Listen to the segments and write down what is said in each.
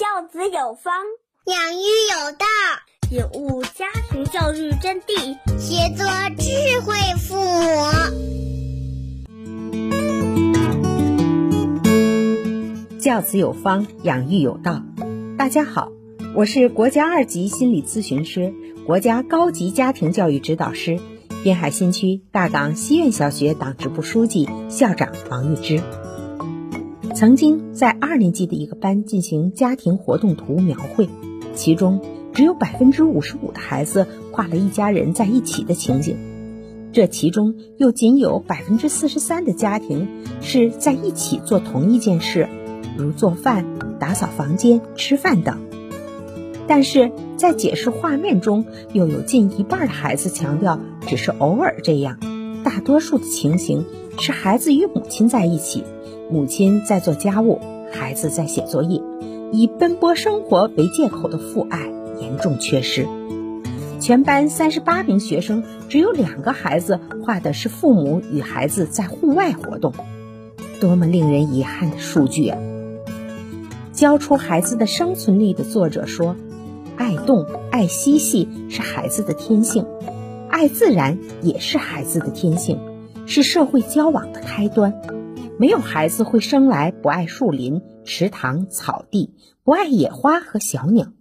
教子有方，养育有道，领悟家庭教育真谛，学做智慧父母。教子有方，养育有道。大家好，我是国家二级心理咨询师、国家高级家庭教育指导师。滨海新区大港西苑小学党支部书记、校长王玉芝，曾经在二年级的一个班进行家庭活动图描绘，其中只有百分之五十五的孩子画了一家人在一起的情景，这其中又仅有百分之四十三的家庭是在一起做同一件事，如做饭、打扫房间、吃饭等。但是在解释画面中，又有近一半的孩子强调只是偶尔这样，大多数的情形是孩子与母亲在一起，母亲在做家务，孩子在写作业，以奔波生活为借口的父爱严重缺失。全班三十八名学生，只有两个孩子画的是父母与孩子在户外活动，多么令人遗憾的数据啊！教出孩子的生存力的作者说。爱动、爱嬉戏是孩子的天性，爱自然也是孩子的天性，是社会交往的开端。没有孩子会生来不爱树林、池塘、草地，不爱野花和小鸟。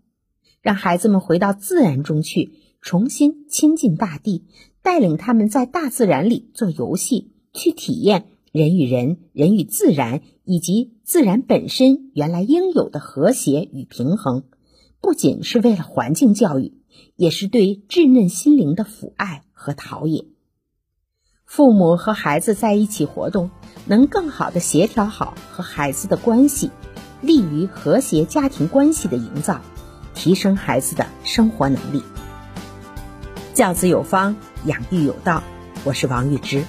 让孩子们回到自然中去，重新亲近大地，带领他们在大自然里做游戏，去体验人与人、人与自然以及自然本身原来应有的和谐与平衡。不仅是为了环境教育，也是对稚嫩心灵的抚爱和陶冶。父母和孩子在一起活动，能更好的协调好和孩子的关系，利于和谐家庭关系的营造，提升孩子的生活能力。教子有方，养育有道。我是王玉芝，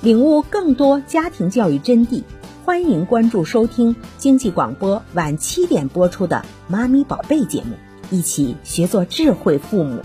领悟更多家庭教育真谛。欢迎关注收听经济广播晚七点播出的《妈咪宝贝》节目，一起学做智慧父母。